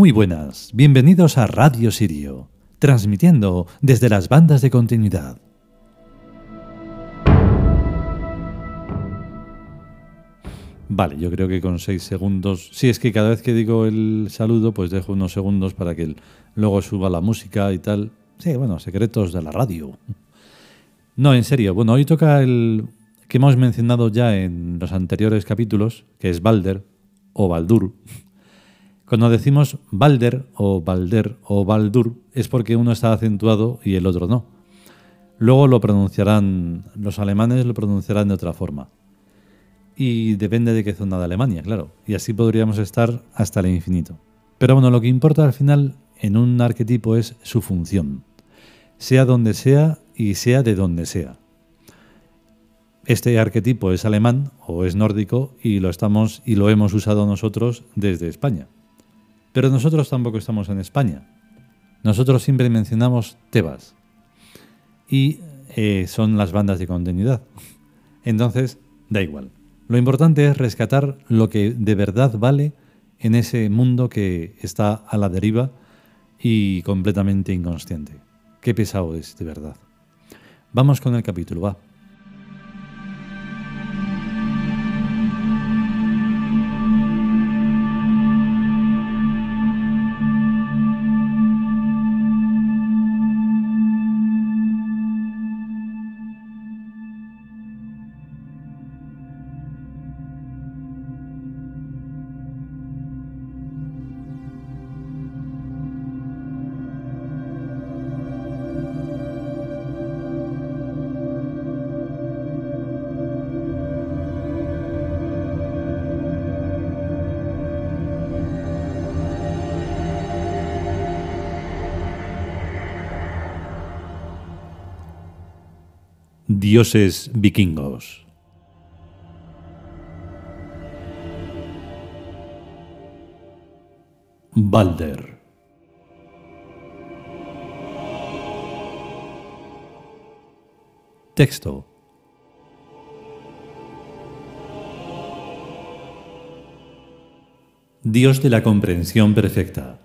Muy buenas, bienvenidos a Radio Sirio, transmitiendo desde las bandas de continuidad. Vale, yo creo que con seis segundos. Sí, es que cada vez que digo el saludo, pues dejo unos segundos para que luego suba la música y tal. Sí, bueno, secretos de la radio. No, en serio. Bueno, hoy toca el que hemos mencionado ya en los anteriores capítulos, que es Balder o Baldur cuando decimos Balder o Balder o Baldur es porque uno está acentuado y el otro no. Luego lo pronunciarán, los alemanes lo pronunciarán de otra forma. Y depende de qué zona de Alemania, claro. Y así podríamos estar hasta el infinito. Pero bueno, lo que importa al final en un arquetipo es su función. Sea donde sea y sea de donde sea. Este arquetipo es alemán o es nórdico y lo estamos y lo hemos usado nosotros desde España. Pero nosotros tampoco estamos en España. Nosotros siempre mencionamos Tebas. Y eh, son las bandas de continuidad. Entonces, da igual. Lo importante es rescatar lo que de verdad vale en ese mundo que está a la deriva y completamente inconsciente. Qué pesado es, de verdad. Vamos con el capítulo, va. Dioses vikingos. Balder. Texto. Dios de la comprensión perfecta.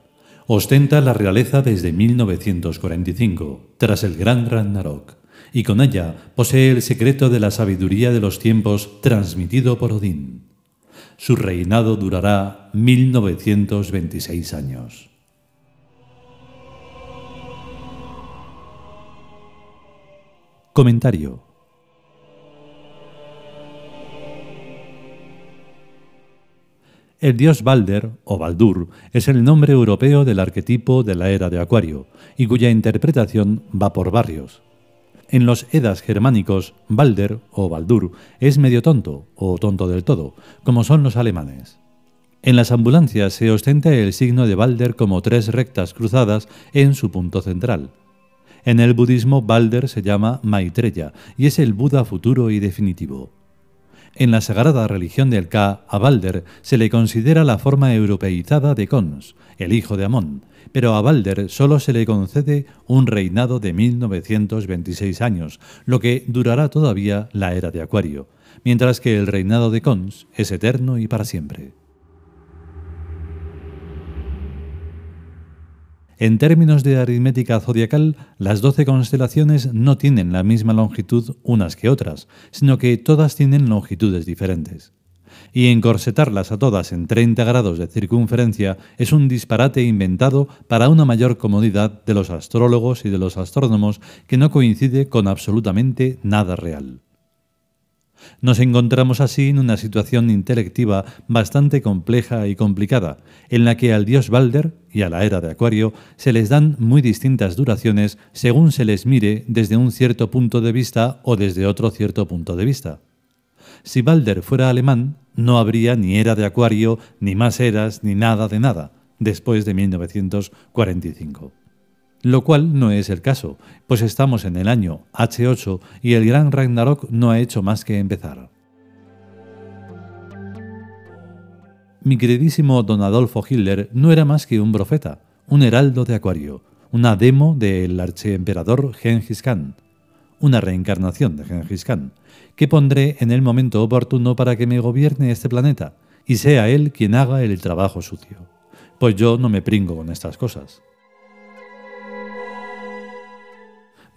Ostenta la realeza desde 1945, tras el gran Ragnarok y con ella posee el secreto de la sabiduría de los tiempos transmitido por Odín. Su reinado durará 1926 años. Comentario. El dios Balder, o Baldur, es el nombre europeo del arquetipo de la era de Acuario, y cuya interpretación va por barrios. En los Edas germánicos, Balder o Baldur es medio tonto o tonto del todo, como son los alemanes. En las ambulancias se ostenta el signo de Balder como tres rectas cruzadas en su punto central. En el budismo, Balder se llama Maitreya y es el Buda futuro y definitivo. En la sagrada religión del Ka, a Balder se le considera la forma europeizada de Cons, el hijo de Amón, pero a Balder solo se le concede un reinado de 1926 años, lo que durará todavía la era de Acuario, mientras que el reinado de Cons es eterno y para siempre. En términos de aritmética zodiacal, las doce constelaciones no tienen la misma longitud unas que otras, sino que todas tienen longitudes diferentes. Y encorsetarlas a todas en 30 grados de circunferencia es un disparate inventado para una mayor comodidad de los astrólogos y de los astrónomos que no coincide con absolutamente nada real. Nos encontramos así en una situación intelectiva bastante compleja y complicada, en la que al dios Balder, y a la era de Acuario se les dan muy distintas duraciones según se les mire desde un cierto punto de vista o desde otro cierto punto de vista. Si Balder fuera alemán, no habría ni era de Acuario, ni más eras, ni nada de nada, después de 1945. Lo cual no es el caso, pues estamos en el año H8 y el gran Ragnarok no ha hecho más que empezar. Mi queridísimo don Adolfo Hitler no era más que un profeta, un heraldo de Acuario, una demo del archiemperador Genghis Khan, una reencarnación de Genghis Khan, que pondré en el momento oportuno para que me gobierne este planeta y sea él quien haga el trabajo sucio. Pues yo no me pringo con estas cosas.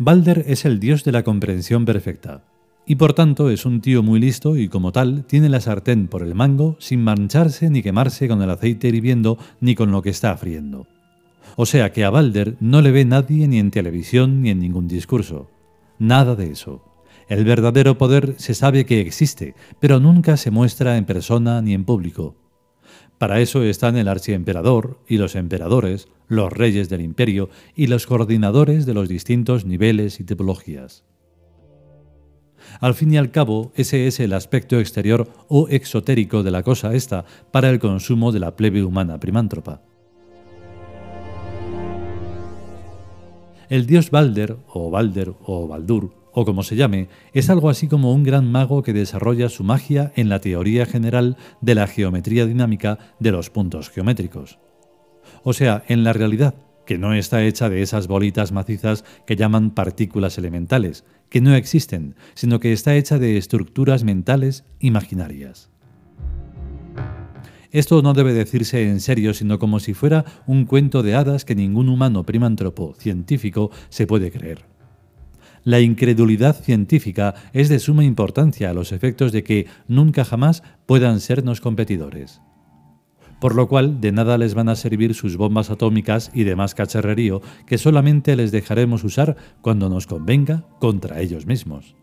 Balder es el dios de la comprensión perfecta, y por tanto es un tío muy listo y como tal tiene la sartén por el mango sin mancharse ni quemarse con el aceite hirviendo ni con lo que está friendo. O sea que a Balder no le ve nadie ni en televisión ni en ningún discurso. Nada de eso. El verdadero poder se sabe que existe, pero nunca se muestra en persona ni en público. Para eso están el archiemperador y los emperadores, los reyes del imperio y los coordinadores de los distintos niveles y tipologías. Al fin y al cabo, ese es el aspecto exterior o exotérico de la cosa esta para el consumo de la plebe humana primántropa. El dios Balder, o Balder, o Baldur, o como se llame, es algo así como un gran mago que desarrolla su magia en la teoría general de la geometría dinámica de los puntos geométricos. O sea, en la realidad, que no está hecha de esas bolitas macizas que llaman partículas elementales, que no existen, sino que está hecha de estructuras mentales imaginarias. Esto no debe decirse en serio, sino como si fuera un cuento de hadas que ningún humano primántropo científico se puede creer. La incredulidad científica es de suma importancia a los efectos de que nunca jamás puedan sernos competidores. Por lo cual de nada les van a servir sus bombas atómicas y demás cacharrerío que solamente les dejaremos usar cuando nos convenga contra ellos mismos.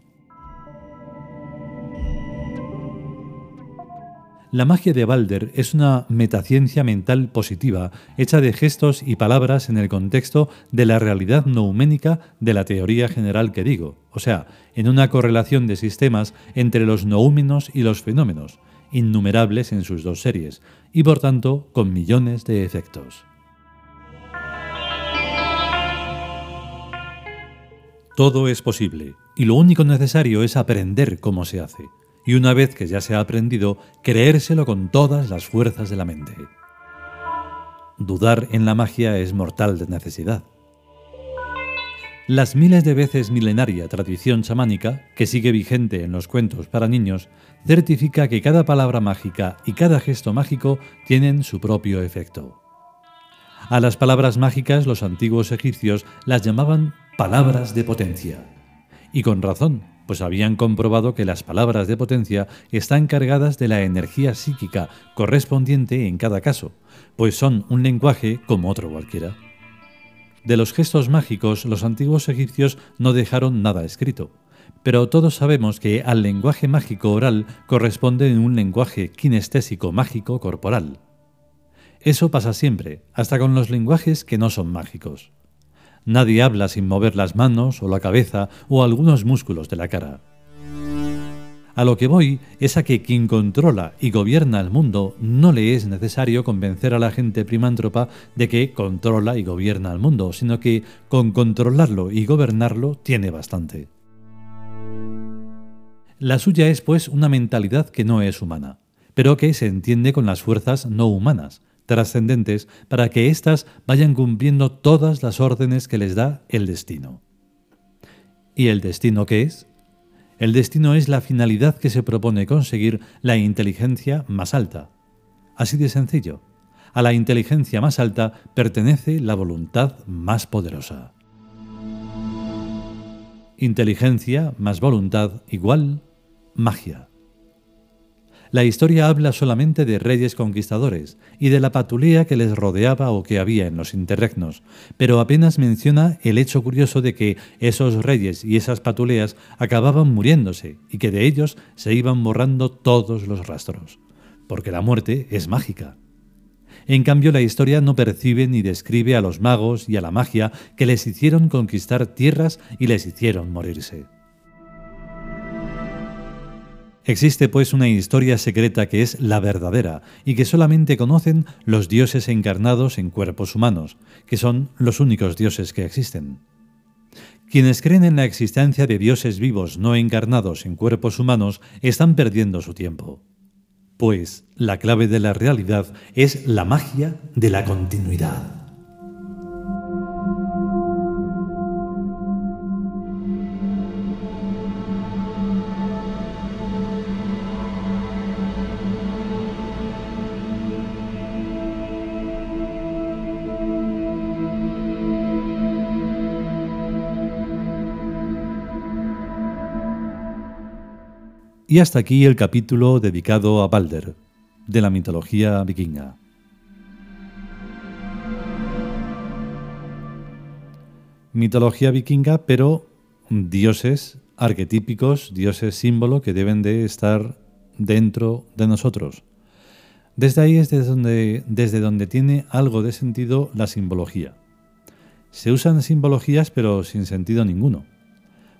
La magia de Balder es una metaciencia mental positiva, hecha de gestos y palabras en el contexto de la realidad nouménica de la teoría general que digo, o sea, en una correlación de sistemas entre los noúmenos y los fenómenos, innumerables en sus dos series, y por tanto con millones de efectos. Todo es posible, y lo único necesario es aprender cómo se hace y una vez que ya se ha aprendido, creérselo con todas las fuerzas de la mente. Dudar en la magia es mortal de necesidad. Las miles de veces milenaria tradición chamánica, que sigue vigente en los cuentos para niños, certifica que cada palabra mágica y cada gesto mágico tienen su propio efecto. A las palabras mágicas los antiguos egipcios las llamaban palabras de potencia. Y con razón, pues habían comprobado que las palabras de potencia están cargadas de la energía psíquica correspondiente en cada caso, pues son un lenguaje como otro cualquiera. De los gestos mágicos, los antiguos egipcios no dejaron nada escrito, pero todos sabemos que al lenguaje mágico oral corresponde un lenguaje kinestésico mágico corporal. Eso pasa siempre, hasta con los lenguajes que no son mágicos. Nadie habla sin mover las manos o la cabeza o algunos músculos de la cara. A lo que voy es a que quien controla y gobierna el mundo no le es necesario convencer a la gente primántropa de que controla y gobierna el mundo, sino que con controlarlo y gobernarlo tiene bastante. La suya es pues una mentalidad que no es humana, pero que se entiende con las fuerzas no humanas, trascendentes para que éstas vayan cumpliendo todas las órdenes que les da el destino. ¿Y el destino qué es? El destino es la finalidad que se propone conseguir la inteligencia más alta. Así de sencillo. A la inteligencia más alta pertenece la voluntad más poderosa. Inteligencia más voluntad igual magia. La historia habla solamente de reyes conquistadores y de la patulea que les rodeaba o que había en los interregnos, pero apenas menciona el hecho curioso de que esos reyes y esas patuleas acababan muriéndose y que de ellos se iban borrando todos los rastros, porque la muerte es mágica. En cambio, la historia no percibe ni describe a los magos y a la magia que les hicieron conquistar tierras y les hicieron morirse. Existe pues una historia secreta que es la verdadera y que solamente conocen los dioses encarnados en cuerpos humanos, que son los únicos dioses que existen. Quienes creen en la existencia de dioses vivos no encarnados en cuerpos humanos están perdiendo su tiempo. Pues la clave de la realidad es la magia de la continuidad. Y hasta aquí el capítulo dedicado a Balder, de la mitología vikinga. Mitología vikinga, pero dioses arquetípicos, dioses símbolo que deben de estar dentro de nosotros. Desde ahí es desde donde, desde donde tiene algo de sentido la simbología. Se usan simbologías pero sin sentido ninguno.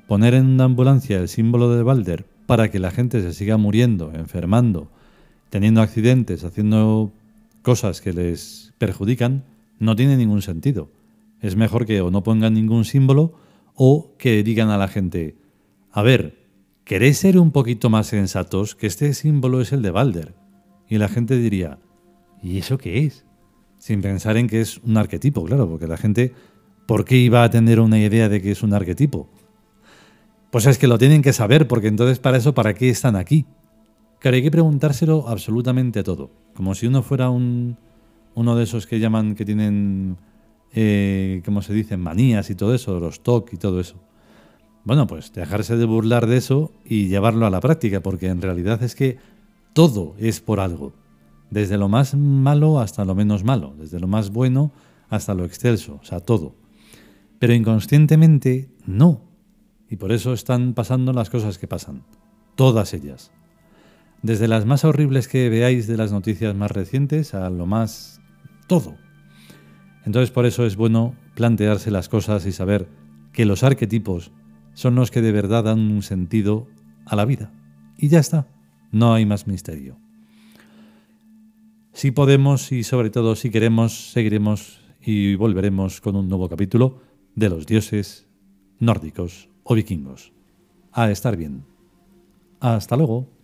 Poner en una ambulancia el símbolo de Balder para que la gente se siga muriendo, enfermando, teniendo accidentes, haciendo cosas que les perjudican, no tiene ningún sentido. Es mejor que o no pongan ningún símbolo o que digan a la gente, a ver, ¿queréis ser un poquito más sensatos? Que este símbolo es el de Balder. Y la gente diría, ¿y eso qué es? Sin pensar en que es un arquetipo, claro, porque la gente, ¿por qué iba a tener una idea de que es un arquetipo? Pues es que lo tienen que saber, porque entonces para eso, ¿para qué están aquí? Claro, hay que preguntárselo absolutamente todo. Como si uno fuera un, uno de esos que llaman, que tienen, eh, ¿cómo se dice? Manías y todo eso, los TOC y todo eso. Bueno, pues dejarse de burlar de eso y llevarlo a la práctica, porque en realidad es que todo es por algo. Desde lo más malo hasta lo menos malo, desde lo más bueno hasta lo excelso, o sea, todo. Pero inconscientemente no. Y por eso están pasando las cosas que pasan. Todas ellas. Desde las más horribles que veáis de las noticias más recientes a lo más... todo. Entonces por eso es bueno plantearse las cosas y saber que los arquetipos son los que de verdad dan un sentido a la vida. Y ya está. No hay más misterio. Si podemos y sobre todo si queremos, seguiremos y volveremos con un nuevo capítulo de los dioses nórdicos o vikingos. A estar bien. Hasta luego.